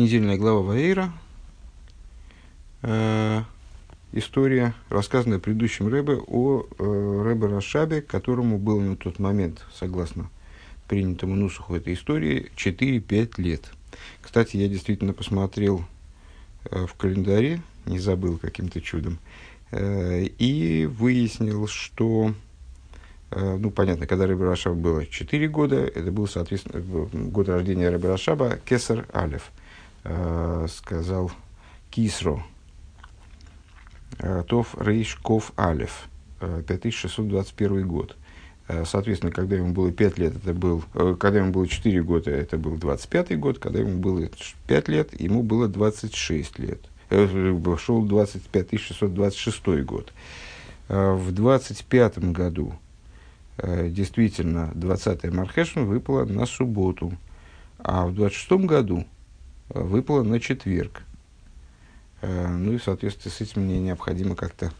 недельная глава Ваэйра. Э, история, рассказанная предыдущим Рэбе о э, Рэбе Рашабе, которому было на тот момент, согласно принятому нусуху этой истории, 4-5 лет. Кстати, я действительно посмотрел э, в календаре, не забыл каким-то чудом, э, и выяснил, что Э, ну, понятно, когда Рэбе Рашаба было 4 года, это был, соответственно, год рождения Рэбе Рашаба, Кесар Алев, сказал Кисро, э, Тов Рейш Алев, 5621 год. Соответственно, когда ему было 5 лет, это был, когда ему было 4 года, это был 25 год, когда ему было 5 лет, ему было 26 лет. Шел 25 626 год. В 25 году Э, действительно 20-е Мархешин выпало на субботу, а в 26 году э, выпало на четверг. Э, ну и в соответствии с этим мне необходимо как-то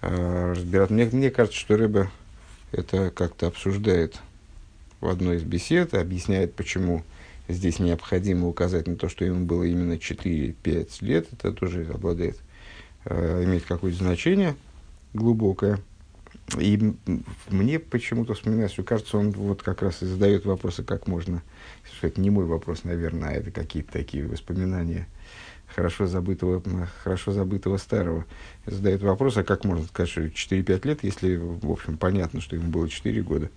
разбираться. Мне, мне кажется, что Рэбе это как-то обсуждает в одной из бесед, объясняет, почему здесь необходимо указать на то, что ему было именно 4-5 лет. Это тоже обладает, имеет какое-то значение глубокое. И мне почему-то вспоминается, кажется, он вот как раз и задает вопросы, как можно, это не мой вопрос, наверное, а это какие-то такие воспоминания хорошо забытого, хорошо забытого старого. Задает вопрос, а как можно сказать, что 4-5 лет, если, в общем, понятно, что ему было 4 года.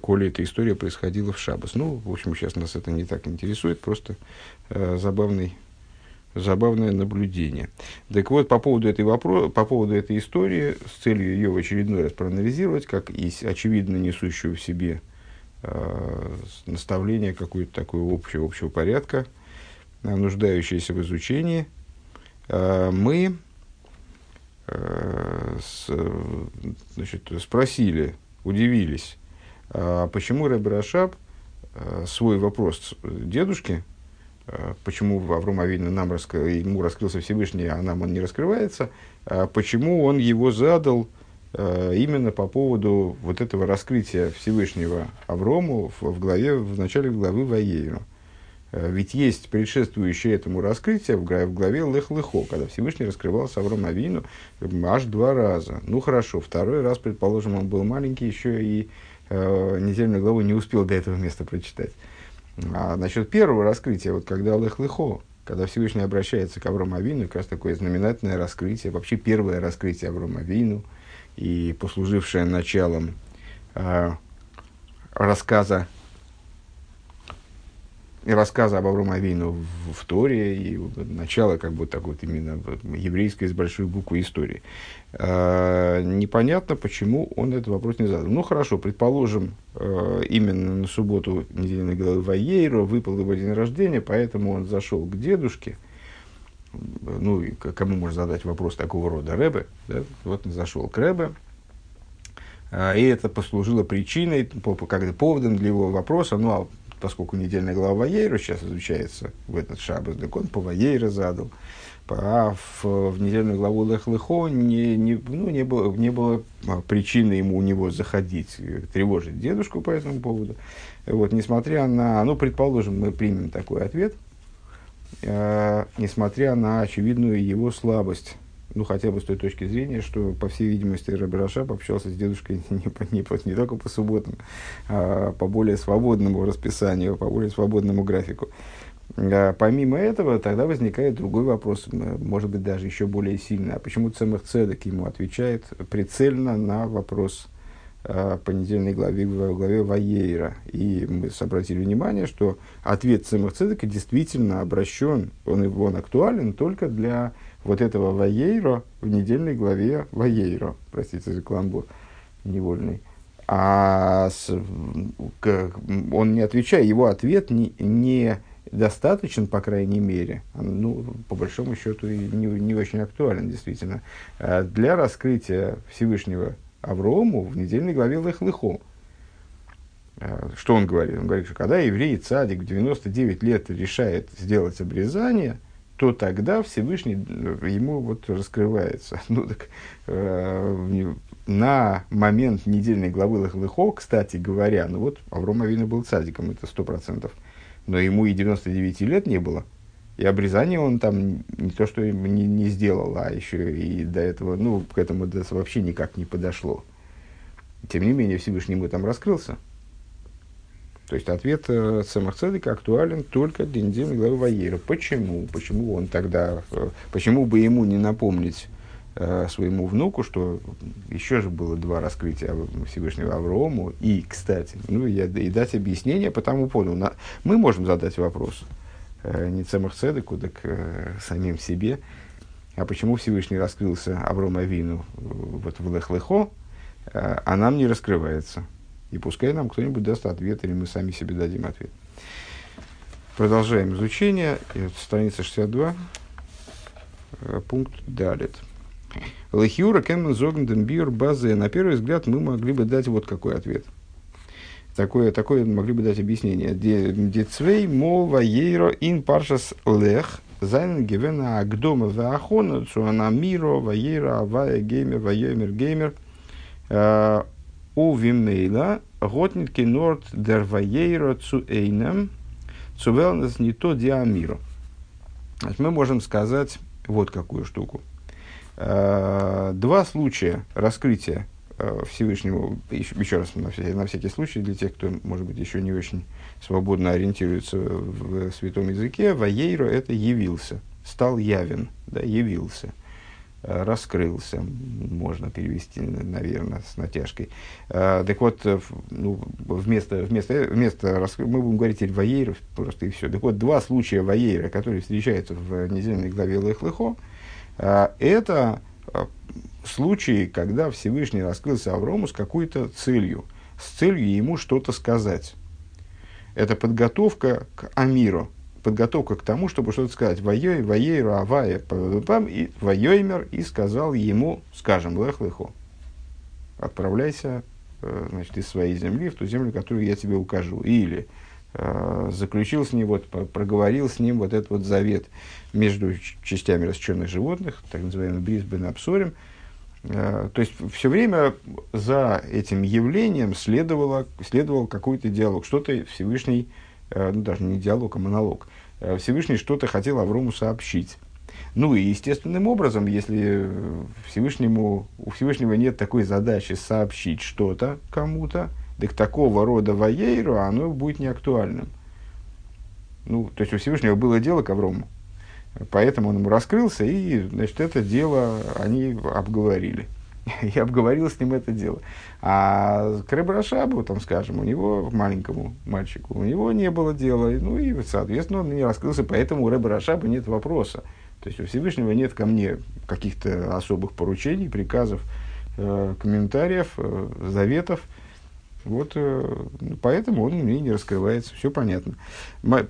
Коли эта история происходила в Шабас. Ну, в общем, сейчас нас это не так интересует, просто э, забавный забавное наблюдение. Так вот, по поводу этой, вопро- по поводу этой истории, с целью ее в очередной раз проанализировать, как и очевидно несущую в себе э, наставление какое-то такое общего, общего порядка, э, нуждающееся в изучении, э, мы э, с, значит, спросили, удивились, э, почему Рэб Рашаб э, свой вопрос дедушке, почему Авром Авину нам раскры... ему раскрылся Всевышний, а нам он не раскрывается, а почему он его задал э, именно по поводу вот этого раскрытия Всевышнего Аврому в, главе, в начале главы. Э, ведь есть предшествующее этому раскрытие в главе, Лех-Лехо, когда Всевышний раскрывался Авром Авину аж два раза. Ну хорошо, второй раз, предположим, он был маленький, еще и э, недельную главу не успел до этого места прочитать. А насчет первого раскрытия, вот когда Аллах Лыхо, когда Всевышний обращается к Аврому Авину, как раз такое знаменательное раскрытие, вообще первое раскрытие Аврому Авину, и послужившее началом э, рассказа и рассказа об Авром Авину в, в Торе, и начало как бы так вот именно еврейской с большой буквы истории. Э, непонятно, почему он этот вопрос не задал. Ну хорошо, предположим, э, именно на субботу недельной главы Ваейро выпал его день рождения, поэтому он зашел к дедушке, ну и кому можно задать вопрос такого рода, Рэбе, да? вот он зашел к Рэбе, и это послужило причиной, поводом для его вопроса, ну а поскольку недельная глава Ваейра сейчас изучается в этот шаббат, так он по Ваейра задал. А в, в недельную главу Лех-Лехо не, не, ну, не, было, не было причины ему у него заходить, тревожить дедушку по этому поводу. Вот, несмотря на, ну, предположим, мы примем такой ответ, э, несмотря на очевидную его слабость ну, хотя бы с той точки зрения, что, по всей видимости, Раби Рашаб общался с дедушкой не, не, не только по субботам, а по более свободному расписанию, по более свободному графику. А помимо этого, тогда возникает другой вопрос, может быть, даже еще более сильный. А почему Цемах Цедек ему отвечает прицельно на вопрос а, по недельной главе, главе Ваейра? И мы обратили внимание, что ответ Цемах Цедека действительно обращен, он, он актуален только для вот этого Ваейро в недельной главе Ваейро, простите за каламбур невольный. А с, к, он не отвечает, его ответ не, не достаточен, по крайней мере, ну, по большому счету, и не, не очень актуален, действительно, а для раскрытия Всевышнего Аврому в недельной главе Лех-Лехо. А, что он говорит? Он говорит, что когда еврей цадик в 99 лет решает сделать обрезание – то тогда Всевышний э, ему вот раскрывается. Ну, так, э, на момент недельной главы Лахлыхо, кстати говоря, ну вот Авром Авина был цадиком, это сто процентов. но ему и 99 лет не было. И обрезание он там не то, что не, не сделал, а еще и до этого, ну, к этому вообще никак не подошло. Тем не менее, Всевышний ему там раскрылся. То есть ответ э, Цемах Цедека актуален только для недельной главы Ваера. Почему? Почему он тогда, э, почему бы ему не напомнить э, своему внуку, что еще же было два раскрытия Всевышнего Аврому, и, кстати, ну, я, и дать объяснение по тому поводу. На, мы можем задать вопрос, э, не Цемах Цедеку, так э, самим себе, а почему Всевышний раскрылся Аврому Авину э, вот в Лехлехо, э, а нам не раскрывается. И пускай нам кто-нибудь даст ответ, или мы сами себе дадим ответ. Продолжаем изучение. Страница 62, э, пункт Далит. Лехиура кемен зогнден бир базе. На первый взгляд мы могли бы дать вот какой ответ. Такое, такое могли бы дать объяснение. Децвей мо ваейро ин паршас лех зайн гевена агдома ваахона цуана миро ваейра авая геймер ваеймер геймер э, у Вимейла готнит кинорт дерваейро цу эйнем цу велнес не то диамиро. Мы можем сказать вот какую штуку. Э, два случая раскрытия э, Всевышнего, еще, еще раз на всякий, на всякий случай, для тех, кто, может быть, еще не очень свободно ориентируется в святом языке, Ваейро это явился, стал явен, да, явился. Раскрылся, можно перевести, наверное, с натяжкой. А, так вот, ну, вместо, вместо, вместо мы будем говорить теперь воейров, просто и все. Так вот, два случая воейра, которые встречаются в недельной главе Лехлыхо, а, это случаи, когда Всевышний раскрылся Аврому с какой-то целью, с целью ему что-то сказать. Это подготовка к Амиру, подготовка к тому, чтобы что-то сказать. Воей, воей, равая, и воеймер, и сказал ему, скажем, лех отправляйся э, значит, из своей земли в ту землю, которую я тебе укажу. Или э, заключил с ним, вот, проговорил с ним вот этот вот завет между частями растущенных животных, так называемый Брисбен Абсорим. Э, то есть все время за этим явлением следовало, следовал какой-то диалог, что-то Всевышний ну, даже не диалог, а монолог. Э, Всевышний что-то хотел Аврому сообщить. Ну и естественным образом, если Всевышнему, у Всевышнего нет такой задачи сообщить что-то кому-то, так такого рода воейру оно будет неактуальным. Ну, то есть у Всевышнего было дело к Аврому. Поэтому он ему раскрылся, и значит, это дело они обговорили. Я обговорил с ним это дело. А к Ребрашабу, там, скажем, у него, маленькому мальчику, у него не было дела. Ну и, соответственно, он не раскрылся, поэтому у Ребрашаба нет вопроса. То есть у Всевышнего нет ко мне каких-то особых поручений, приказов, э, комментариев, э, заветов. Вот э, поэтому он мне не раскрывается, все понятно.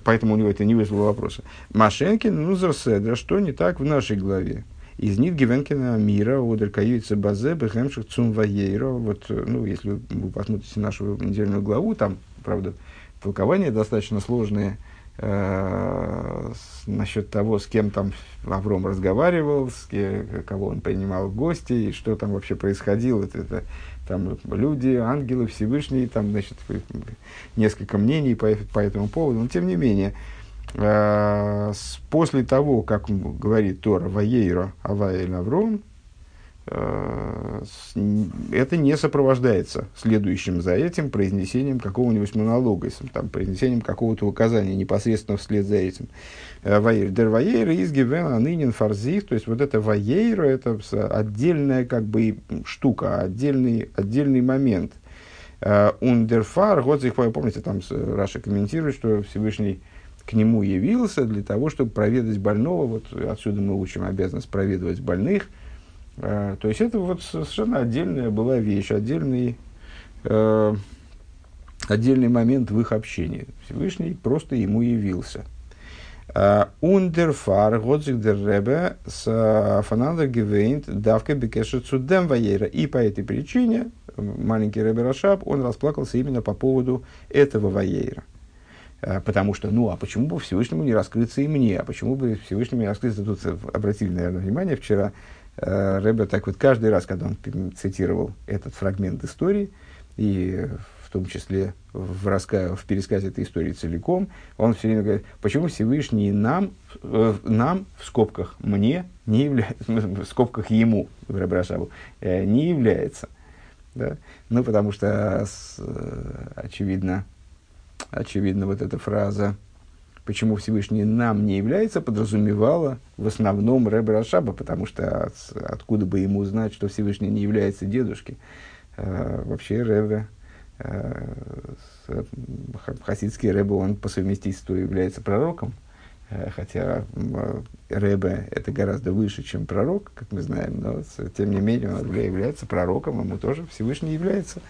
Поэтому у него это не вызвало вопроса. Машенкин, ну, Зарседра, что не так в нашей главе? Из Нит Гивенкина мира, Каюица Базе, Бехемших Цум. Вот, ну, если вы посмотрите нашу недельную главу, там, правда, толкования достаточно сложные э, насчет того, с кем там Авром разговаривал, с кем, кого он принимал в гости, и что там вообще происходило. Это, это, там люди, ангелы, Всевышний, там, значит, несколько мнений по, по этому поводу. Но, тем не менее, Э, после того, как говорит Тора Ваейра Аваэль Авром, э, это не сопровождается следующим за этим произнесением какого-нибудь монолога, там, произнесением какого-то указания непосредственно вслед за этим. Э, Ваейр. Дер Ваейра из нынен фарзих, то есть вот это Ваейра, это отдельная как бы штука, отдельный, отдельный момент. Ундерфар, вот, помните, там Раши комментирует, что Всевышний к нему явился для того, чтобы проведать больного. Вот отсюда мы учим обязанность проведывать больных. Э, то есть это вот совершенно отдельная была вещь, отдельный, э, отдельный момент в их общении. Всевышний просто ему явился. און דערפאַר האָט זיך דער רבי פאַנאַנדערגעוויינט דוקא בקשר צו דעם וירא. И по этой причине маленький Ребе Рашаб, он расплакался именно по поводу этого ваера. Э, потому что, ну, а почему бы Всевышнему не раскрыться и мне? А почему бы Всевышнему не раскрыться? Тут обратили, наверное, внимание вчера, э, Рэбе так вот каждый раз, когда он цитировал этот фрагмент истории, и том числе в, раска... в пересказе этой истории целиком, он все время говорит, почему Всевышний нам, э, нам в скобках мне не является, в скобках ему, в Рабрашабу, э, не является. Да? Ну, потому что, э, очевидно, очевидно, вот эта фраза почему Всевышний нам не является, подразумевала в основном Рэбе Рашаба, потому что от, откуда бы ему знать, что Всевышний не является дедушкой. Э, вообще Рэбе, э, хасидский Рэбе, он по совместительству является пророком, э, хотя э, Рэбе это гораздо выше, чем пророк, как мы знаем, но тем не менее он является пророком, ему тоже Всевышний является.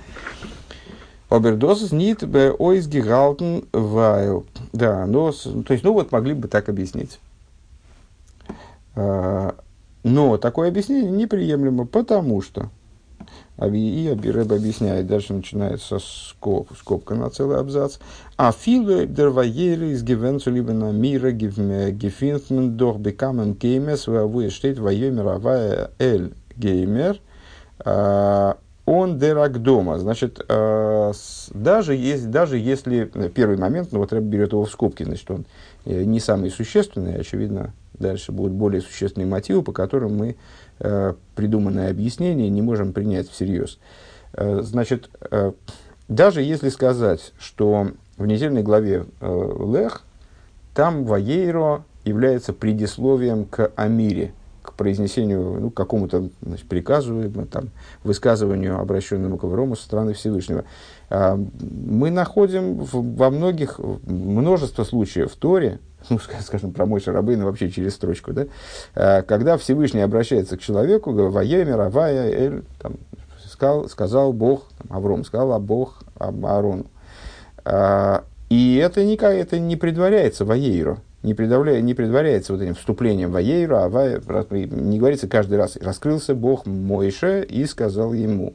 Обердозис нит бе ойс гигалтен вайл. Да, но, то есть, ну вот могли бы так объяснить. А, но такое объяснение неприемлемо, потому что и Абиреб объясняет, дальше начинается скоб, скобка на целый абзац. А филу дерваери из гивенцу либо на мира гефинтмен дох бекамен геймес вавуе штейт авая эль геймер. Он дерак дома. Значит, э, даже, есть, даже если э, первый момент, ну вот Рэб берет его в скобки, значит, он э, не самый существенный, очевидно, дальше будут более существенные мотивы, по которым мы придуманное объяснение не можем принять всерьез. Значит, даже если сказать, что в недельной главе Лех, там Ваейро является предисловием к Амире – произнесению, ну, какому-то значит, приказу, там, высказыванию, обращенному к Аврому со стороны Всевышнего. А, мы находим в, во многих, множество случаев в Торе, ну, скажем, про Мой Шарабейна вообще через строчку, да, а, когда Всевышний обращается к человеку, «Ваемер, Авая, Эль», там, сказал, сказал Бог, там, Авром сказал, а Бог Аарону. И это, не, это не предваряется Ваейру не, не предваряется вот этим вступлением в Аейру, а в, не говорится каждый раз «раскрылся Бог Мойше и сказал ему».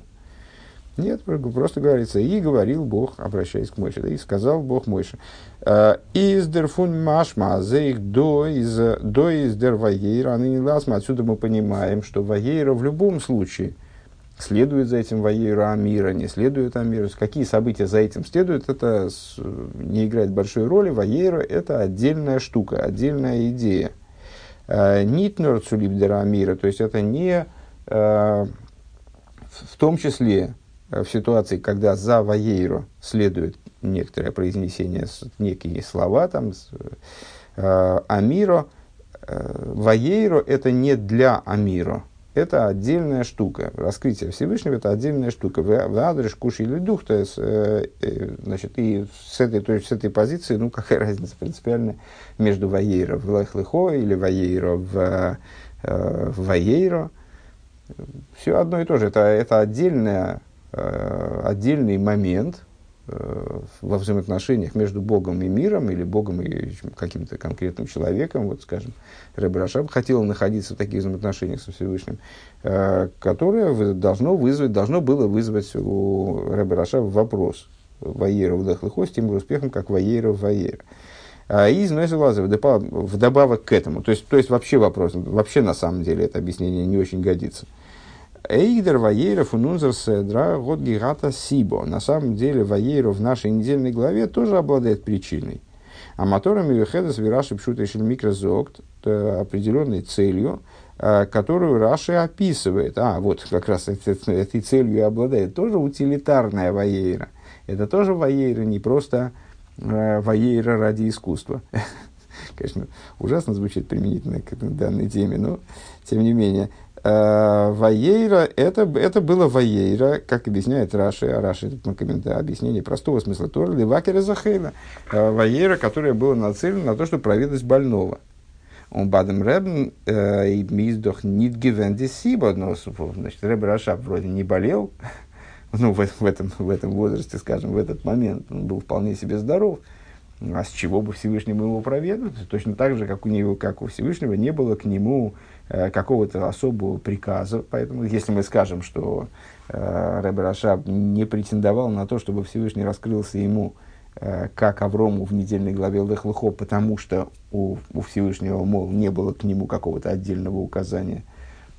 Нет, просто говорится «и говорил Бог, обращаясь к Мойше», да, «и сказал Бог Мойше». «А, «Из дерфун машма их до из, до из дер ваейра, а ныне ласма». Отсюда мы понимаем, что ваейра в любом случае – следует за этим Ваейру Амира, не следует Амиру, какие события за этим следуют, это не играет большой роли. Ваейра – это отдельная штука, отдельная идея. Э, Нитнер Цулибдера Амира, то есть это не э, в том числе э, в ситуации, когда за Ваейру следует некоторое произнесение, некие слова, там, Амиро, Ваейро – это не для Амиро, это отдельная штука. Раскрытие Всевышнего – это отдельная штука. В адрес куш или дух, то есть, э, э, значит, и с этой, то есть, с этой позиции, ну, какая разница принципиальная между Ваейро в Лехлехо или Ваейро в, э, в Ваейро. Все одно и то же. Это, это отдельная, отдельный момент, во взаимоотношениях между Богом и миром, или Богом и каким-то конкретным человеком, вот, скажем, Рэбе Рашаб хотел находиться в таких взаимоотношениях со Всевышним, э, которое должно, вызвать, должно было вызвать у Рэбе Рашаба вопрос Ваера в Дахлыхо с тем успехом, как Ваера в Ваера. А из Нойзелаза вдобавок к этому, то есть, то есть вообще вопрос, вообще на самом деле это объяснение не очень годится. Эйдер Ваейров унунзер седра год гигата сибо. На самом деле Ваейров в нашей недельной главе тоже обладает причиной. А моторами Вехедас Вираши Пшутешель Микрозокт определенной целью, э, которую Раши описывает. А, вот как раз этой целью обладает. Тоже утилитарная Ваейра. Это тоже Ваейра, не просто э, Ваейра ради искусства. Конечно, ужасно звучит применительно к данной теме, но тем не менее. Э, Ваейра, это, это было Ваейра, как объясняет Раши, а Раши это комментарий, объяснение простого смысла Тора, Левакера Захейна. Э, Ваейра, которая была нацелена на то, чтобы проведать больного. Он бадам Рэбн э, и миздох нит гивенди сиба, но значит, Рэб Рашаб вроде не болел, ну, в, в, этом, в этом возрасте, скажем, в этот момент, он был вполне себе здоров. А с чего бы Всевышнему его проведать? Точно так же, как у него, как у Всевышнего, не было к нему какого-то особого приказа. Поэтому, если мы скажем, что э, Рэбе Рашаб не претендовал на то, чтобы Всевышний раскрылся ему, э, как Аврому в недельной главе Лехлыхо, потому что у, у Всевышнего, мол, не было к нему какого-то отдельного указания,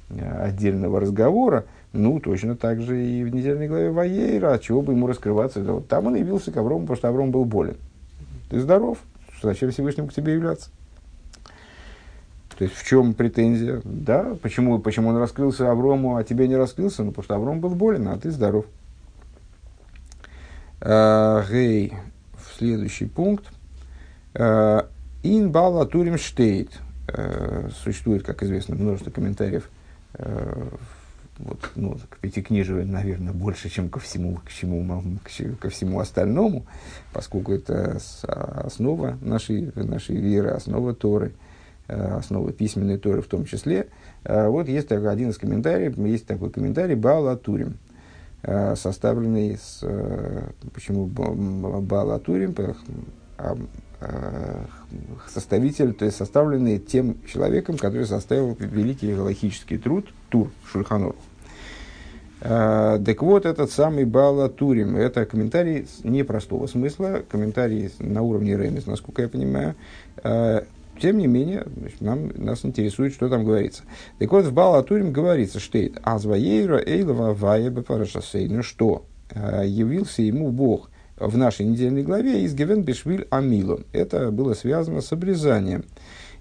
э, отдельного разговора, Ну, точно так же и в недельной главе Ваейра, от чего бы ему раскрываться. Вот там он явился к Аврому, потому что Авром был болен. Ты здоров, зачем Всевышнему к тебе являться? То есть в чем претензия? Да, почему, почему он раскрылся Аврому, а тебе не раскрылся? Ну, потому что Авром был болен, а ты здоров. А, гей, следующий пункт. А, ин бала турим штейт. А, существует, как известно, множество комментариев вот, ну, к пятикнижию, наверное, больше, чем ко всему, к чему, ко всему остальному, поскольку это основа нашей, нашей веры, основа Торы. Э, основы письменной Торы в том числе. Э, вот есть один из комментариев, есть такой комментарий Баалатурим, э, составленный с... Почему Баалатурим? А, составитель, то есть составленный тем человеком, который составил великий галахический труд Тур Шульханор. Так вот, этот самый Бала Турим, это комментарий непростого смысла, комментарий на уровне Ремес, насколько я понимаю, тем не менее, нам, нас интересует, что там говорится. Так вот, в Балатурим говорится, что Азваейра Эйлова Вая ну что э, явился ему Бог в нашей недельной главе из Гевен Бешвиль Амилу. Это было связано с обрезанием.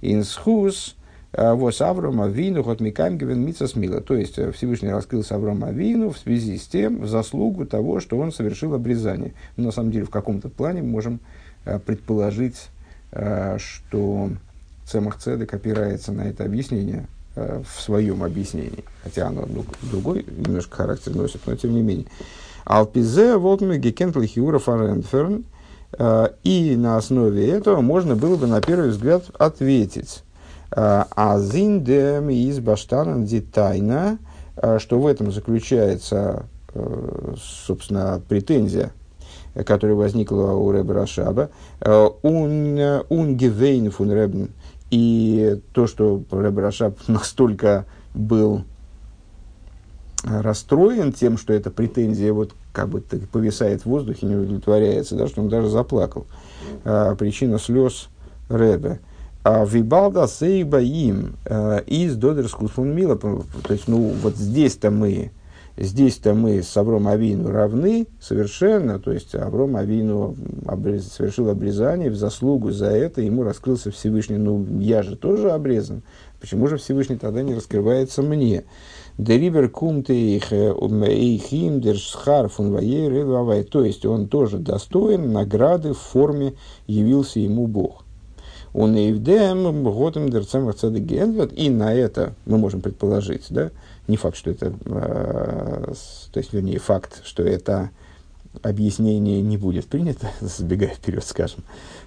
Инсхус э, Вос Аврома Авину Хот Микам Гевен Мицас Мила. То есть э, Всевышний раскрылся Аврома Авину в связи с тем, в заслугу того, что он совершил обрезание. Но на самом деле в каком-то плане можем предположить, что Цемах Цедек опирается на это объяснение э, в своем объяснении, хотя оно ну, другой немножко характер носит, но тем не менее. Алпизе волтме гекент лихиура фаренферн, э, и на основе этого можно было бы на первый взгляд ответить. Э, Азиндем из баштана тайна, э, что в этом заключается, собственно, претензия которая возникла у Рэба Рашаба, «Ун гевейн фун Рэбн и то, что Рашаб настолько был расстроен тем, что эта претензия вот как бы повисает в воздухе, не удовлетворяется, да, что он даже заплакал. А, причина слез Рэбе. А Вибалда сейба им а, из Додерскусун Мила. То есть, ну, вот здесь-то мы Здесь-то мы с Авром Авину равны совершенно, то есть Авром Авину обрез, совершил обрезание в заслугу за это, ему раскрылся Всевышний, ну я же тоже обрезан, почему же Всевышний тогда не раскрывается мне? Дерибер кумте ихим держхар фун То есть он тоже достоин награды в форме явился ему Бог. Он эйвдем готем дерцем И на это мы можем предположить, да, не факт, что это, э, то есть, вернее, факт, что это объяснение не будет принято, забегая вперед, скажем.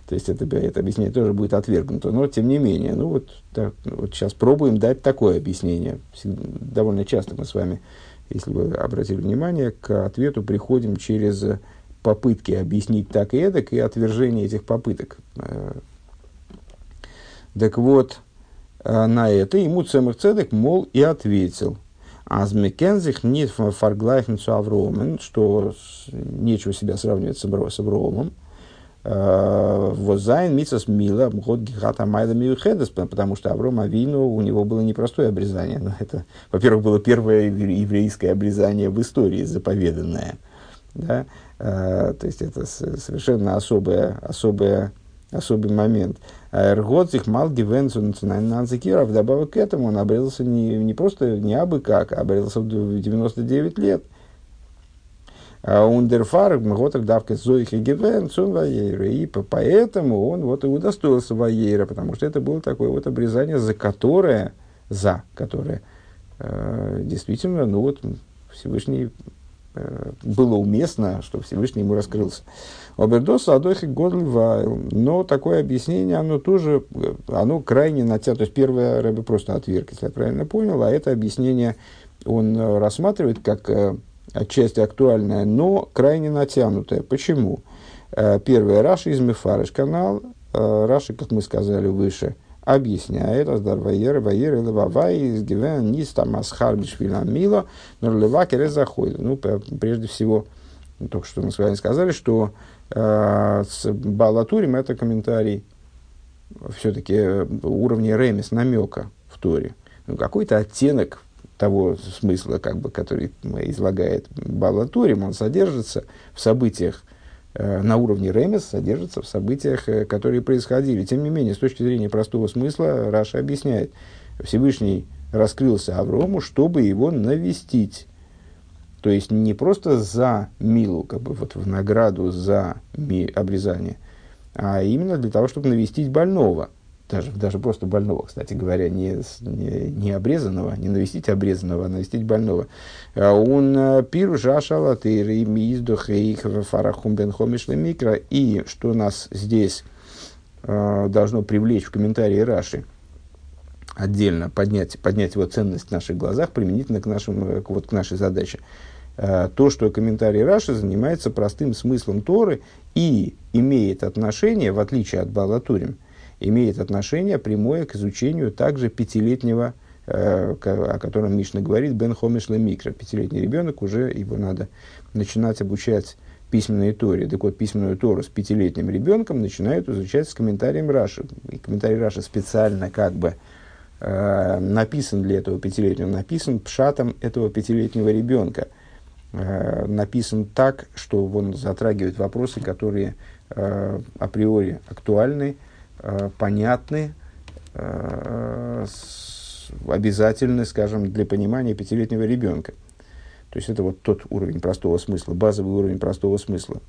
То есть это, это объяснение тоже будет отвергнуто. Но тем не менее, ну вот, так, вот сейчас пробуем дать такое объяснение. Довольно часто мы с вами, если вы обратили внимание, к ответу приходим через попытки объяснить так и эдак и отвержение этих попыток. Э, так вот, э, на это ему Цемах Цедек, мол, и ответил – Азмекензих не фарглайхнцу Авромен, что нечего себя сравнивать с Авромом. Э, Возайн Мицас Мила, год Гихата Майда Миухедес, потому что Авром Авину, у него было непростое обрезание. Но это, во-первых, было первое еврейское обрезание в истории, заповеданное. Да? Э, то есть это совершенно особое, особое особый момент. Эрготзих мал гивенцу национальный вдобавок к этому он обрезался не, не просто не абы как, а обрезался в 99 лет. А Ундерфар, Готер давка Зоих и Гивенцун Ваейра. И поэтому он вот и удостоился Ваейра, потому что это было такое вот обрезание, за которое, за которое э, действительно, ну вот Всевышний было уместно, что Всевышний ему раскрылся. Обердос Адохи Годльвайл. Но такое объяснение, оно тоже, оно крайне натянуто. То есть первое Рэбе просто отверг, если я правильно понял, а это объяснение он рассматривает как э, отчасти актуальное, но крайне натянутое. Почему? Э, первое, Раши из Мефарыш канал. Э, Раши, как мы сказали выше, объясняет, Аздар Ваер, Ваер, Левавай, из Гивен, Низ, Тамасхар, Бишвила, Мила, но Левакер заходит. Ну, прежде всего, только что мы с вами сказали, что Э, с Балатурим это комментарий все-таки уровня ремес, намека в Торе. Ну, какой-то оттенок того смысла, как бы, который излагает Балатурим, он содержится в событиях э, на уровне Ремес, содержится в событиях, э, которые происходили. Тем не менее, с точки зрения простого смысла, Раша объясняет, Всевышний раскрылся Аврому, чтобы его навестить. То есть не просто за Милу, как бы вот в награду за ми, обрезание, а именно для того, чтобы навестить больного. Даже, даже просто больного, кстати говоря, не, не, не обрезанного, не навестить обрезанного, а навестить больного. А он э, пиру жашала ты фарахум бен микро. И что нас здесь э, должно привлечь в комментарии Раши – отдельно поднять, поднять его ценность в наших глазах применительно к, нашим, э, вот, к нашей задаче. Э, то, что комментарий Раши занимается простым смыслом Торы и имеет отношение, в отличие от Балатурим, имеет отношение прямое к изучению также пятилетнего, э, о котором Мишна говорит, Бен Хомиш Микро. Пятилетний ребенок, уже его надо начинать обучать письменной Торе. Так вот, письменную Тору с пятилетним ребенком начинают изучать с комментарием Раши. И комментарий Раши специально как бы э, написан для этого пятилетнего, написан пшатом этого пятилетнего ребенка. Э, написан так, что он затрагивает вопросы, которые априори актуальны, понятны, э, обязательны, скажем, для понимания пятилетнего ребенка. То есть это вот тот уровень простого смысла, базовый уровень простого смысла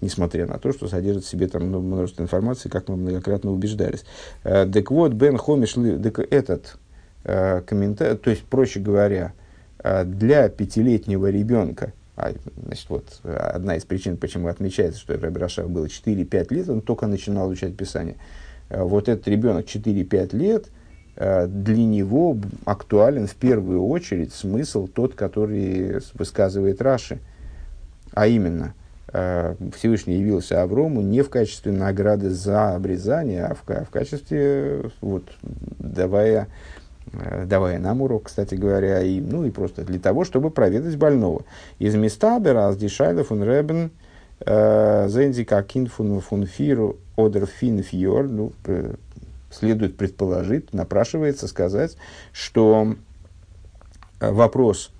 несмотря на то, что содержит в себе там ну, множество информации, как мы многократно убеждались. Э, так вот, Бен Хомиш, этот э, комментарий, то есть, проще говоря, э, для пятилетнего ребенка, а, значит, вот одна из причин, почему отмечается, что Раби Рашав было 4-5 лет, он только начинал изучать Писание. Вот этот ребенок 4-5 лет, для него актуален в первую очередь смысл тот, который высказывает Раши, а именно – Э, Всевышний явился Аврому не в качестве награды за обрезание, а в, в качестве, вот, давая, э, давая нам урок, кстати говоря, и, ну и просто для того, чтобы проведать больного. Из места Бераз Дишайла фун Ребен э, Зензи Какин фун фун Фиру Одер Фин Фьор, ну, следует предположить, напрашивается сказать, что вопрос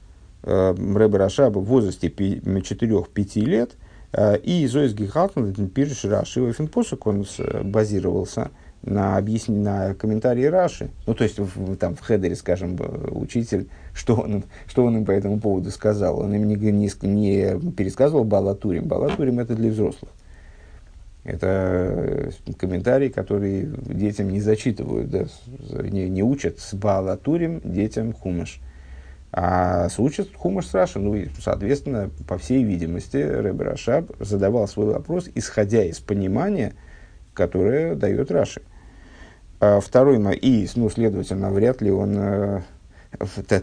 Рэба Рашаба в возрасте 4-5 лет – Э, и Зоис Гихалтман, пишет Раши, его финпосук, он базировался на, объясни, на комментарии Раши. Ну, то есть, в, там, в хедере, скажем, учитель, что он, что он им по этому поводу сказал. Он им не, не, не пересказывал Балатурим. Балатурим – это для взрослых. Это э, комментарии, которые детям не зачитывают, да, не, не учат с Балатурим детям хумаш. А случай Хумаш Раши, ну, и, соответственно, по всей видимости, Рэб Рашаб задавал свой вопрос, исходя из понимания, которое дает Раши. А второй, и, ну, следовательно, вряд ли он э,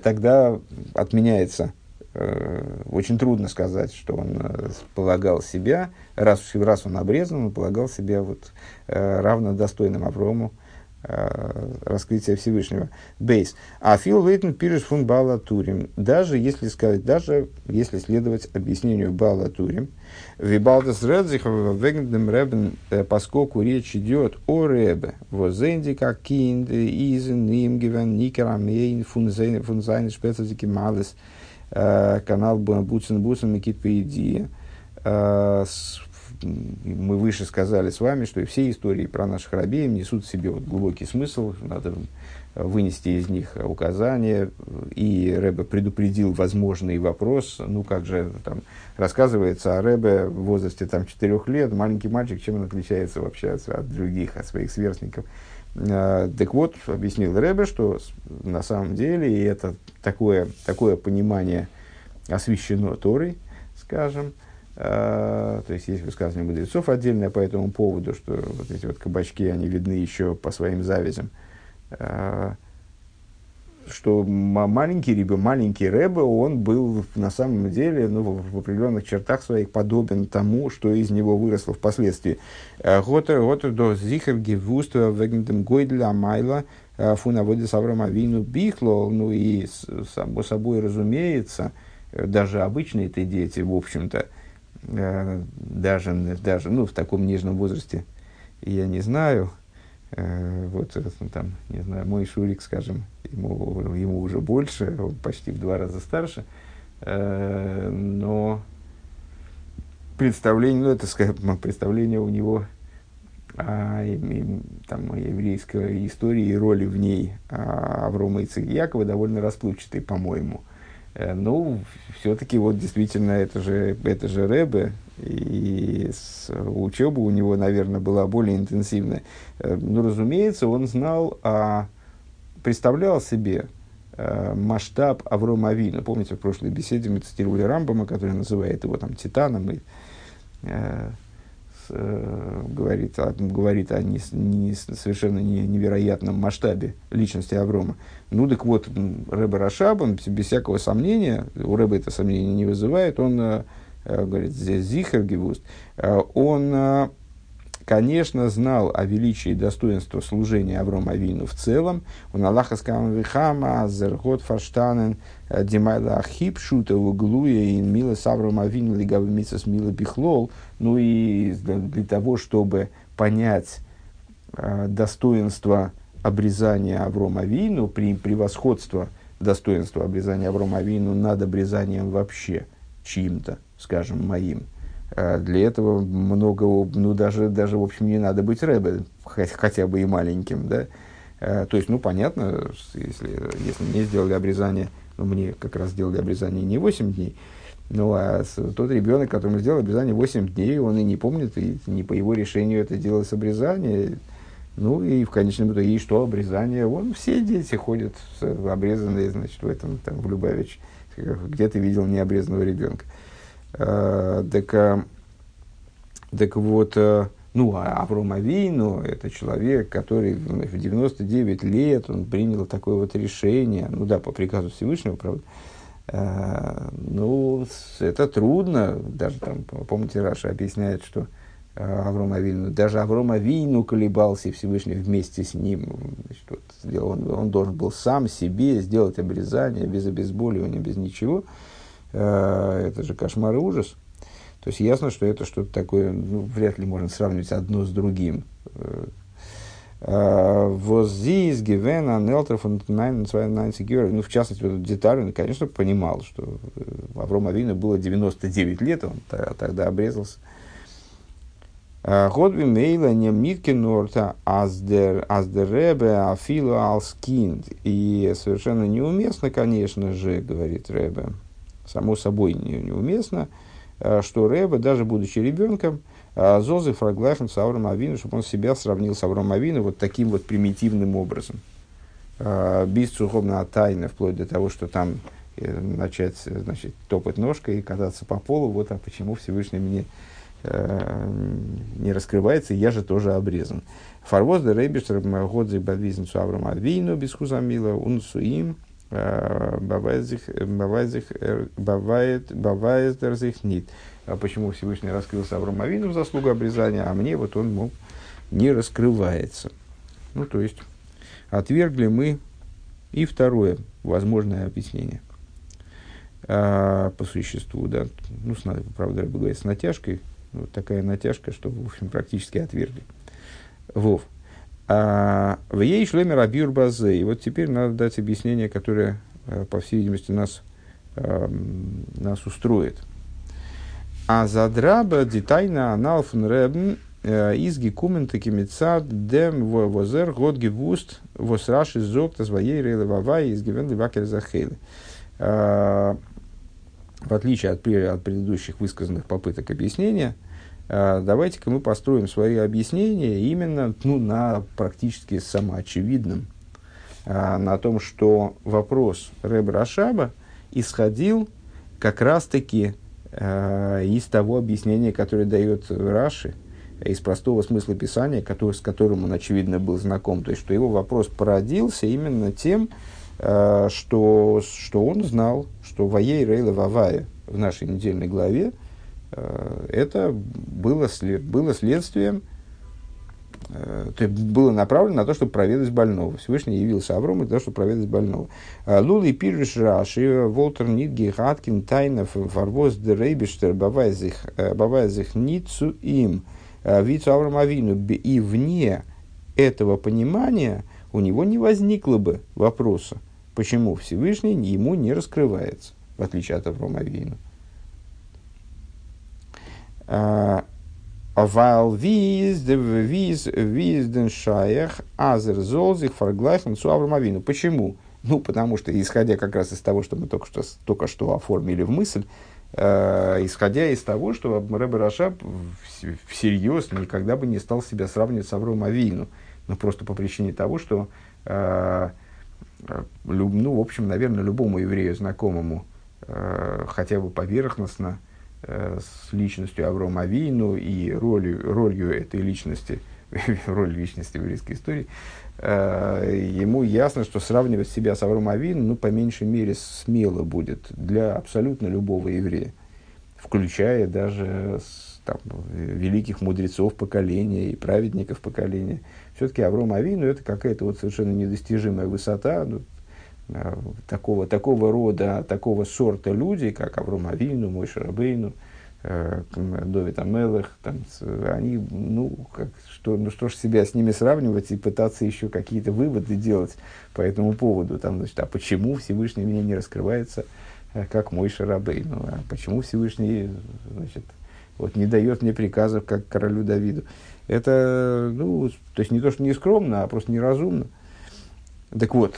тогда отменяется. Э, очень трудно сказать, что он э, полагал себя, раз, раз он обрезан, он полагал себя вот, э, равнодостойным Аврому, Э, раскрытия Всевышнего. Бейс. А Фил Вейтен пириш фун Бала Турим. Даже если сказать, даже если следовать объяснению Бала Турим, Вибалдас Редзих Вегндем Ребен, поскольку речь идет о Ребе, возенди как кинд, изен, им гивен, никерамейн, фун зайн шпецазики малес, канал Буцен Буцен Микит Пейдия, мы выше сказали с вами, что все истории про наших рабеев несут в себе вот глубокий смысл, надо вынести из них указания, и Рэбе предупредил возможный вопрос, ну как же там рассказывается о Рэбе в возрасте там 4 лет, маленький мальчик, чем он отличается вообще от, от других, от своих сверстников. А, так вот, объяснил Рэбе, что на самом деле, и это такое, такое понимание освящено Торой, скажем, а, то есть есть высказывание мудрецов отдельное по этому поводу, что вот эти вот кабачки, они видны еще по своим завязям. Что маленький ребенок, маленький Рэбе, он был на самом деле ну, в, определенных чертах своих подобен тому, что из него выросло впоследствии. Готер, готер до зихер гевуства вегнетем гойдля майла фунаводис Авраама вину бихло, ну и само собой разумеется, даже обычные это дети, в общем-то, Э, даже, даже ну, в таком нежном возрасте, я не знаю, э, вот э, там, не знаю, мой Шурик, скажем, ему, ему уже больше, он почти в два раза старше, э, но представление, ну, это, скажем, представление у него и, там, еврейской истории и роли в ней а, Аврома и Якова довольно расплывчатый, по-моему. Э, ну, все-таки вот действительно это же, это же Рэбе, и учеба у него, наверное, была более интенсивная. Э, ну, разумеется, он знал, а, представлял себе а, масштаб Аврома Авина. Помните, в прошлой беседе мы цитировали Рамбама, который называет его там Титаном, и, а, а, говорит, о, говорит о не, не, совершенно не, невероятном масштабе личности Аврома. Ну, так вот, Рэбе Рашаб, он без всякого сомнения, у Рэбе это сомнение не вызывает, он Э, говорит, здесь Зихергевуст, э, он, э, конечно, знал о величии и достоинстве служения Аврома Авину в целом. Он Аллаха Вихама, Зергот Фаштанен, Димайла Ахип, Шута Углуя, и Мила с Аврома Авину, Лигавы Митсас Мила Бихлол. Ну и для того, чтобы понять достоинство обрезания Аврома Авину, при превосходство достоинства обрезания Аврома Авину над обрезанием вообще чьим-то, скажем, моим. А для этого много, ну, даже, даже, в общем, не надо быть рэбе, хотя бы и маленьким, да. А, то есть, ну, понятно, если, если мне сделали обрезание, ну, мне как раз сделали обрезание не 8 дней, ну, а тот ребенок, которому сделали обрезание 8 дней, он и не помнит, и не по его решению это делалось обрезание. Ну, и в конечном итоге, и что обрезание? Вон все дети ходят обрезанные, значит, в этом, там, в Любавич. Где ты видел необрезанного ребенка? Э, так, э, так вот, э, ну, а Авром Авину, это человек, который в 99 лет, он принял такое вот решение, ну да, по приказу Всевышнего, правда, ну, это трудно, даже там, помните, Раша объясняет, что Авром Авину, даже Авром Авину колебался, Всевышний вместе с ним, значит, вот, он, он должен был сам себе сделать обрезание без обезболивания, без ничего, Э, это же кошмар и ужас. То есть ясно, что это что-то такое, ну, вряд ли можно сравнивать одно с другим. Воззис, Гивена, Нелтер, фон Ну, в частности, вот эту деталь он, конечно, понимал, что э, Авром Авину было 99 лет, он тогда обрезался. Годви мейла не миткинорта аздер аздеребе афилу алскинд. И совершенно неуместно, конечно же, говорит Ребе, само собой не, неуместно, э, что Рэба, даже будучи ребенком, э, Зозы Фраглайфен с Авром Авину, чтобы он себя сравнил с Авром Авину вот таким вот примитивным образом. Э, без цуховно тайны, вплоть до того, что там начать значит, топать ножкой и кататься по полу, вот а почему Всевышний мне не раскрывается, я же тоже обрезан. Фарвоз де Рейбиштер Годзи Бадвизен Авром Авину, без Хузамила, Унсуим, бывает, разыхнит. А почему Всевышний раскрылся Авром Авину в заслугу обрезания, а мне вот он, мол, не раскрывается. Ну, то есть, отвергли мы и второе возможное объяснение. А, по существу, да, ну, с, правда, я бы говорить, с натяжкой, вот такая натяжка, что, в общем, практически отвергли. Вов. А, в ей шлемер абюр базе. И вот теперь надо дать объяснение, которое, э, по всей видимости, нас, эм, нас устроит. А задраба детайна аналфен ребн э, из гекумен таки мецад дем возер год гевуст восраши зог тазвоей рейлы вавай из гивен ливакер захейлы. Э, в отличие от, от предыдущих высказанных попыток объяснения, давайте-ка мы построим свои объяснения именно ну, на практически самоочевидном, а, на том, что вопрос Рэб Рашаба исходил как раз-таки а, из того объяснения, которое дает Раши, из простого смысла Писания, который, с которым он, очевидно, был знаком. То есть, что его вопрос породился именно тем, что, что он знал, что Ваей Рейла Вавая в нашей недельной главе – это было, было следствием, э, то есть было направлено на то, чтобы проведать больного. Всевышний явился Аврому для того, чтобы проведать больного. Э, Лули Пириш Раши, Волтер Нидги, Хаткин, Тайнов, Фарвоз, Дерейбиштер, Бавайзих, Ницу им, Вицу Авраам Авину. И вне этого понимания у него не возникло бы вопроса, почему Всевышний ему не раскрывается, в отличие от Аврома Авину. Вал виз, виз, виз ден шаях, азер золзих фарглайхен су Авромавину. Почему? Ну, потому что, исходя как раз из того, что мы только что, только что оформили в мысль, э, исходя из того, что Рэбе Рашаб всерьез никогда бы не стал себя сравнивать с Авром Авину. Ну, просто по причине того, что, э, люб, ну, в общем, наверное, любому еврею знакомому, э, хотя бы поверхностно, э, с личностью Аврома Авину и ролью, ролью этой личности, роль личности в еврейской истории, э, ему ясно, что сравнивать себя с Аврома Авину, ну, по меньшей мере, смело будет для абсолютно любого еврея, включая даже там, великих мудрецов поколения и праведников поколения. Все-таки Авром Авину это какая-то вот совершенно недостижимая высота, ну, Э, такого, такого рода, такого сорта люди, как Авром Авину, Мой Шарабейну, э, Довид Амелах, там, они, ну, как, что, ну, что ж себя с ними сравнивать и пытаться еще какие-то выводы делать по этому поводу. Там, значит, а почему Всевышний мне не раскрывается, э, как мой Шарабейну? А почему Всевышний, значит, вот не дает мне приказов, как королю Давиду? Это, ну, то есть не то, что не скромно, а просто неразумно. Так вот,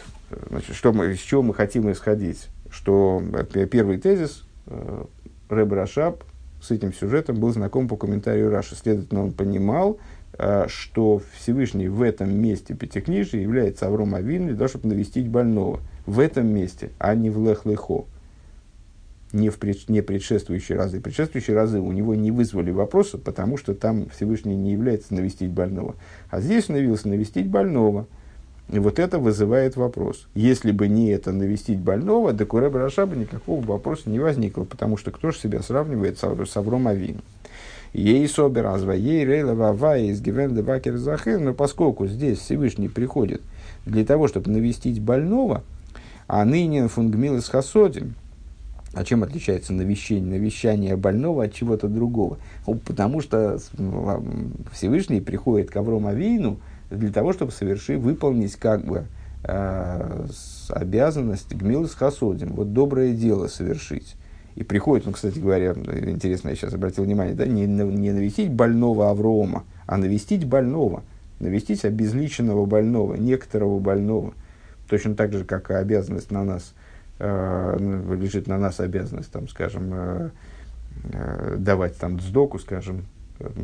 Значит, что мы, с чего мы хотим исходить? Что э, первый тезис э, Рэб Рашаб с этим сюжетом был знаком по комментарию Раши. Следовательно, он понимал, э, что Всевышний в этом месте Пятикнижия является Авром Авин для того, чтобы навестить больного. В этом месте, а не в Лех-Лехо. Не в пред, не предшествующие разы. Предшествующие разы у него не вызвали вопроса, потому что там Всевышний не является навестить больного. А здесь он явился навестить больного – и вот это вызывает вопрос. Если бы не это навестить больного, до Куре Барашаба никакого вопроса не возникло, потому что кто же себя сравнивает с Авром Авин? Ей собер разва, ей рейла вава из гивен бакер захер, но поскольку здесь Всевышний приходит для того, чтобы навестить больного, а ныне фунгмил из хасодим, а чем отличается навещание, навещание больного от чего-то другого? Потому что Всевышний приходит к Аврому Авину, для того, чтобы совершить, выполнить как бы э, обязанность гмилы с хасодим, вот доброе дело совершить. И приходит, ну, кстати говоря, интересно, я сейчас обратил внимание, да, не, не навестить больного Аврома, а навестить больного, навестить обезличенного больного, некоторого больного. Точно так же, как и обязанность на нас, э, лежит на нас обязанность, там, скажем, э, э, давать там сдоку, скажем,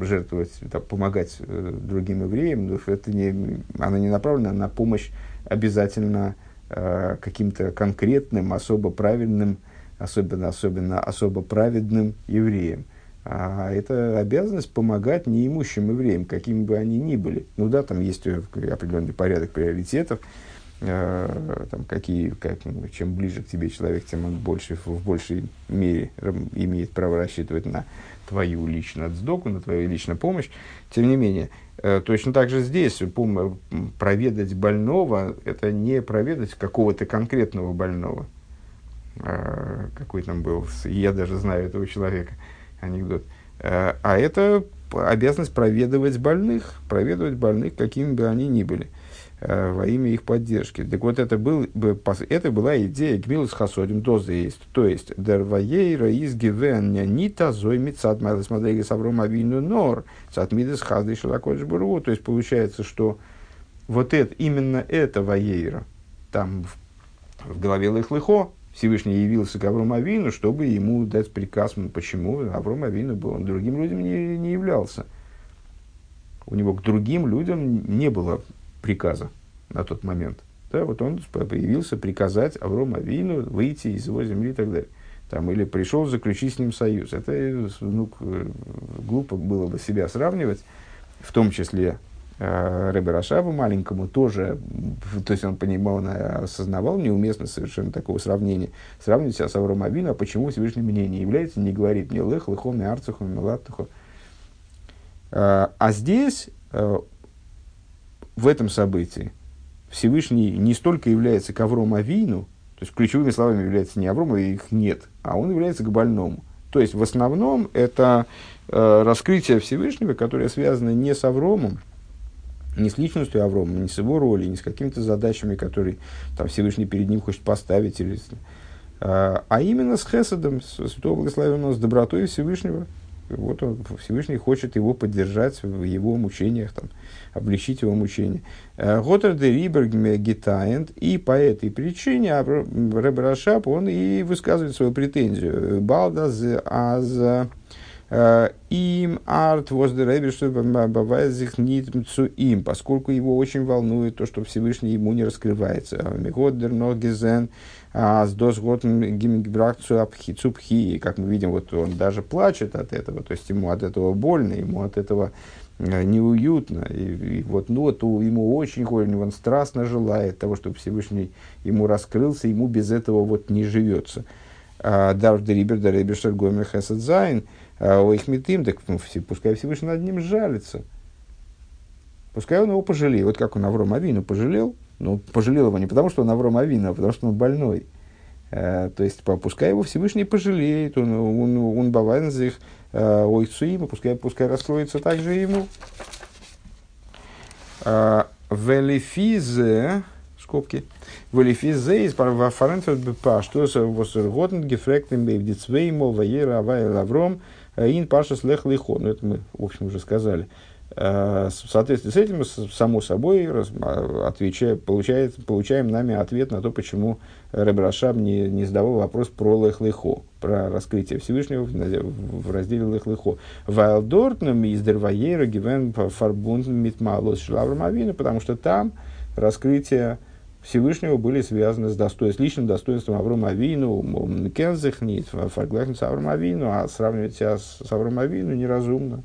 жертвовать, там, помогать э, другим евреям, но это не, она не направлена на помощь обязательно э, каким-то конкретным, особо правильным, особенно, особенно особо праведным евреям. А это обязанность помогать неимущим евреям, какими бы они ни были. Ну да, там есть определенный порядок приоритетов, э, там, какие, как, чем ближе к тебе человек, тем он больше, в большей мере имеет право рассчитывать на твою личную отсдоку, на твою личную помощь. Тем не менее, э, точно так же здесь проведать больного – это не проведать какого-то конкретного больного. Э, какой там был, я даже знаю этого человека, анекдот. Э, а это обязанность проведывать больных, проведывать больных, какими бы они ни были. Э, во имя их поддержки. Так вот, это, был, это была идея Гмилус Хасодим есть, То есть, Дерваейра из Гивен Нита Зой Мицат Майлас Мадрейгас Авром Авину Нор Цатмидес Хаздый Шалакодж Буру. То есть, получается, что вот это, именно это Ваейра, там в, в голове Лыхлыхо, Всевышний явился к Аврому Авину, чтобы ему дать приказ. Почему? Авром Авину был, он другим людям не, не являлся. У него к другим людям не было приказа на тот момент. Да, вот он появился приказать Аврому Авину выйти из его земли и так далее. Там, или пришел заключить с ним союз. Это ну, глупо было бы себя сравнивать, в том числе э, Рэбе Рашабу маленькому тоже, то есть он понимал, он осознавал неуместно совершенно такого сравнения. Сравнивать себя с Авром Авину, а почему Всевышний мне не является, не говорит мне лех, лехом, и арцухом, и. Э, а здесь э, в этом событии Всевышний не столько является ковром Авину, то есть ключевыми словами является не Авром, а их нет, а он является к больному. То есть в основном это э, раскрытие Всевышнего, которое связано не с Авромом, не с личностью Аврома, не с его ролью, не с какими-то задачами, которые там, Всевышний перед ним хочет поставить, или, а, а именно с Хесадом, с Святого Благословенного, с добротой Всевышнего. Вот он, Всевышний хочет его поддержать в его мучениях, там, облегчить его мучения. Готер де Риберг Гитаент, и по этой причине Рэб Рашап, он и высказывает свою претензию. Балдаз аз им арт бывает их им, поскольку его очень волнует то, что Всевышний ему не раскрывается. Мегодер ногизен а с досготом гимгибракцию апхицупхи, как мы видим, вот он даже плачет от этого, то есть ему от этого больно, ему от этого Э, неуютно. И, и вот, ну, вот ему очень хочется, он страстно желает того, чтобы Всевышний ему раскрылся, ему без этого вот не живется. А Давж Рибер, да Рибер Шаргомер Хесед Зайн, у их метим, так ну, пускай Всевышний над ним жалится. Пускай он его пожалеет. Вот как он Авром Авину пожалел, ну, пожалел его не потому, что он Авром Авину, а потому, что он больной. А, то есть, пускай его Всевышний пожалеет, он, он, он, он бывает их ойцуима, пускай, пускай раскроется также ему. Велифизе, скобки, велифизе из фаренферд бпа, что с восерготен гефректным бейвдицвеймо ваера авай лавром э, ин паша слех лихо. Ну, это мы, в общем, уже сказали. В соответствии с этим, само собой, а, отвечая, получает, получаем нами ответ на то, почему Ребрашаб не, не задавал вопрос про Лехлехо, про раскрытие Всевышнего в разделе Лехлехо. Вайлдортном из Дерваера гивен фарбунд митмалос шлаврамавина, потому что там раскрытие Всевышнего были связаны с, достоинством, с личным достоинством Аврома Авину, Кензехнит, Фарглахн с Аврома Авину, а сравнивать себя с, с Аврома Авину неразумно.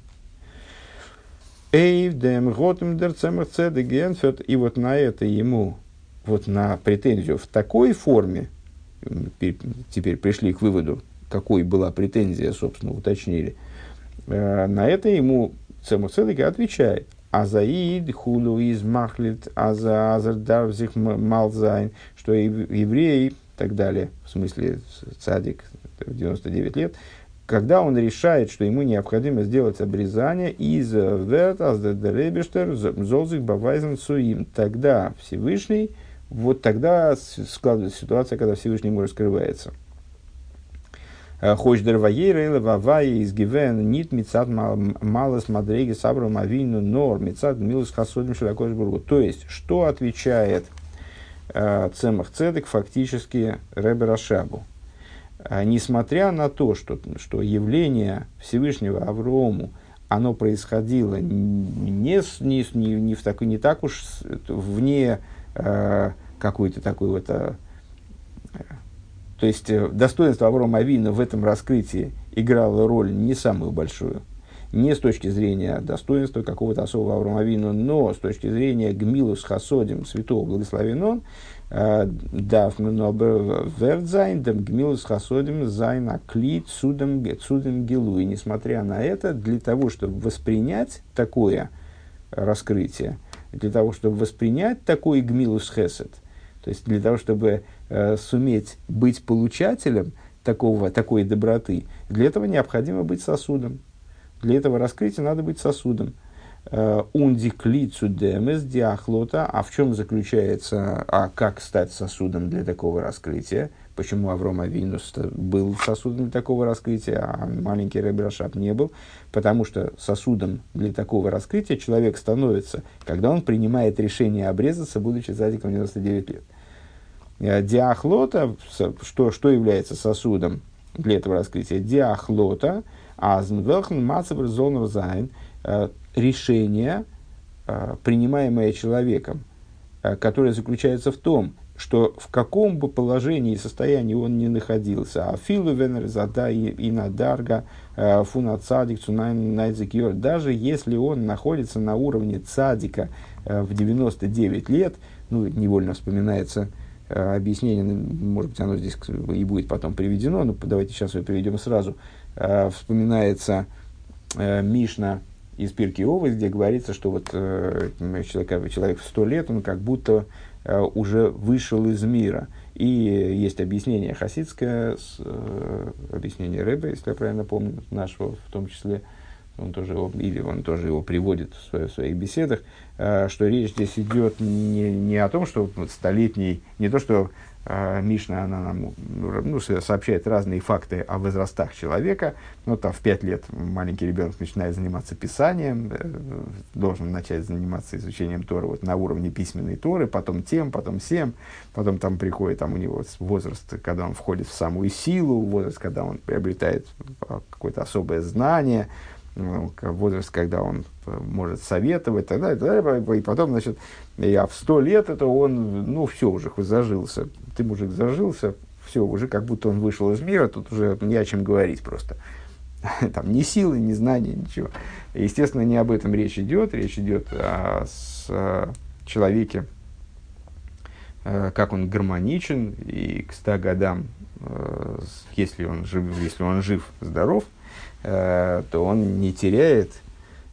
Эйв дем готем дер цедек И вот на это ему, вот на претензию в такой форме, теперь пришли к выводу, какой была претензия, собственно, уточнили. Э, на это ему цемах цедек отвечает. Азаид хулу из махлит аза азардарвзих малзайн, что евреи и так далее, в смысле цадик, 99 лет, когда он решает, что ему необходимо сделать обрезание из вертас деребештер золзик бавайзен суим, тогда Всевышний, вот тогда складывается ситуация, когда Всевышний ему раскрывается. Хоч дерваейра вавай из гивен нит мицат малас мадреги сабру мавину нор мицат милус хасодим шелякошбургу. То есть, что отвечает э, Цемах Цедек фактически Ребера Шабу? А, несмотря на то, что, что явление Всевышнего Аврому, оно происходило не, не, не, в такой, не так уж вне э, какой-то такой вот... Э, то есть э, достоинство Аврома Авина в этом раскрытии играло роль не самую большую. Не с точки зрения достоинства какого-то особого Аврома Авина, но с точки зрения Гмилус Хасодим, святого благословен он, wert sein, dem гмилус хасодим зайн аклит судом, судом гилу. И несмотря на это, для того, чтобы воспринять такое раскрытие, для того, чтобы воспринять такой гмилус хесед, то есть для того, чтобы э, суметь быть получателем такого, такой доброты, для этого необходимо быть сосудом. Для этого раскрытия надо быть сосудом. Ундиклицу демес диахлота. А в чем заключается, а как стать сосудом для такого раскрытия? Почему Авром Авинус был сосудом для такого раскрытия, а маленький Ребрашап не был? Потому что сосудом для такого раскрытия человек становится, когда он принимает решение обрезаться, будучи задиком 99 лет. Э, диахлота, что, что является сосудом для этого раскрытия? Диахлота, азнвелхн мацабр зонер зайн – Э, решение, э, принимаемое человеком, которое заключается в том, что в каком бы положении и состоянии он ни находился, а филу венер зада и надарга фуна цадик цунайн даже если он находится на уровне цадика в 99 лет, ну, невольно вспоминается объяснение, может быть, оно здесь и будет потом приведено, но давайте сейчас его приведем сразу. Вспоминается Мишна из Пирки Овы, где говорится, что вот э, человек, человек в сто лет, он как будто э, уже вышел из мира. И есть объяснение хасидское, э, объяснение Рэба, если я правильно помню, нашего в том числе, он тоже его, или он тоже его приводит в, своих, в своих беседах, э, что речь здесь идет не, не о том, что столетний, не то, что э, Мишна, она нам ну, сообщает разные факты о возрастах человека. Ну, там в пять лет маленький ребенок начинает заниматься писанием, э, должен начать заниматься изучением Тора вот, на уровне письменной Торы, потом тем, потом всем, потом там приходит там, у него возраст, когда он входит в самую силу, возраст, когда он приобретает какое-то особое знание, возраст, когда он э, может советовать, и так далее, и, так далее, и потом, значит, я в сто лет это он, ну, все, уже зажился, ты, мужик, зажился, все, уже как будто он вышел из мира, тут уже не о чем говорить просто. Там ни силы, ни знания, ничего. Естественно, не об этом речь идет, речь идет о, с, о человеке, э, как он гармоничен, и к ста годам, э, если он жив, если он жив, здоров – Э, то он не теряет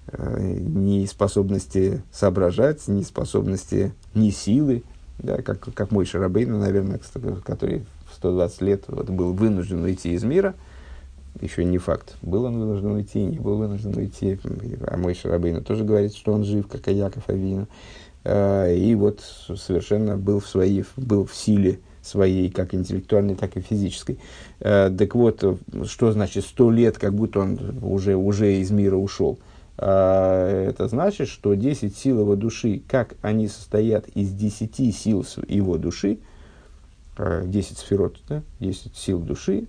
э, ни способности соображать, ни способности, ни силы, да, как, как мой Шарабейн, наверное, который в 120 лет вот, был вынужден уйти из мира. Еще не факт, был он вынужден уйти, не был вынужден уйти. А мой Шарабейн тоже говорит, что он жив, как и Яков Авина. Э, и вот совершенно был в, своей, был в силе своей, как интеллектуальной, так и физической. Э, так вот, что значит сто лет, как будто он уже, уже из мира ушел? Э, это значит, что 10 сил его души, как они состоят из 10 сил его души, 10 э, сферот, да? 10 сил души,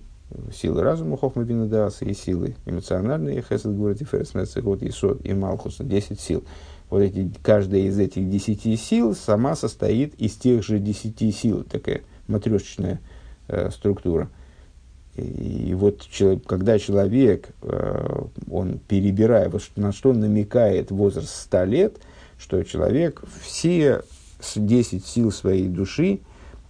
силы разума, хохма бинадаса, и силы эмоциональные, хесед, говорит, и ферес, вот и сот, и малхус, 10 сил. Вот эти, каждая из этих 10 сил сама состоит из тех же 10 сил. Такая матрешечная э, структура. И, вот человек, когда человек, э, он перебирает, вот на что намекает возраст 100 лет, что человек все 10 сил своей души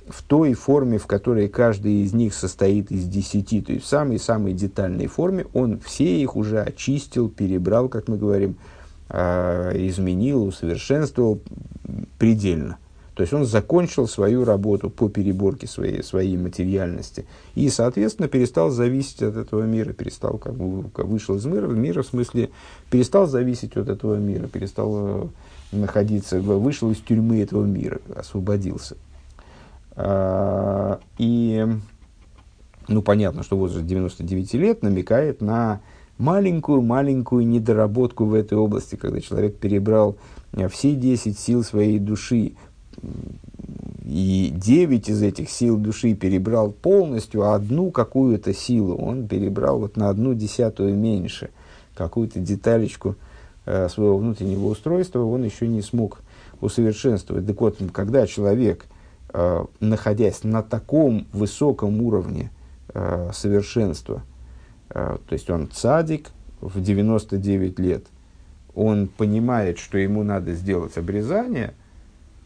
в той форме, в которой каждый из них состоит из 10, то есть в самой-самой детальной форме, он все их уже очистил, перебрал, как мы говорим, э, изменил, усовершенствовал предельно. То есть он закончил свою работу по переборке своей, своей материальности и, соответственно, перестал зависеть от этого мира, перестал, как бы, вышел из мира, мира в смысле, перестал зависеть от этого мира, перестал э, находиться, вышел из тюрьмы этого мира, освободился. А, и, ну, понятно, что возраст 99 лет намекает на маленькую-маленькую недоработку в этой области, когда человек перебрал э, все 10 сил своей души, и девять из этих сил души перебрал полностью, а одну какую-то силу он перебрал вот на одну десятую меньше, какую-то деталечку э, своего внутреннего устройства он еще не смог усовершенствовать. Так вот, когда человек, э, находясь на таком высоком уровне э, совершенства, э, то есть он цадик в 99 лет, он понимает, что ему надо сделать обрезание –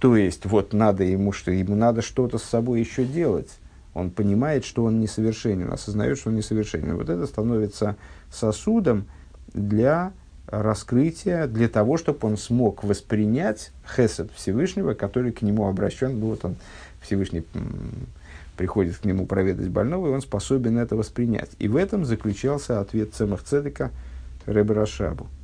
то есть, вот надо ему, что ему надо что-то с собой еще делать. Он понимает, что он несовершенен, осознает, что он несовершенен. Вот это становится сосудом для раскрытия, для того, чтобы он смог воспринять хесед Всевышнего, который к нему обращен. Ну, вот он, Всевышний приходит к нему проведать больного, и он способен это воспринять. И в этом заключался ответ Цемах Цедека Ребе Рашабу –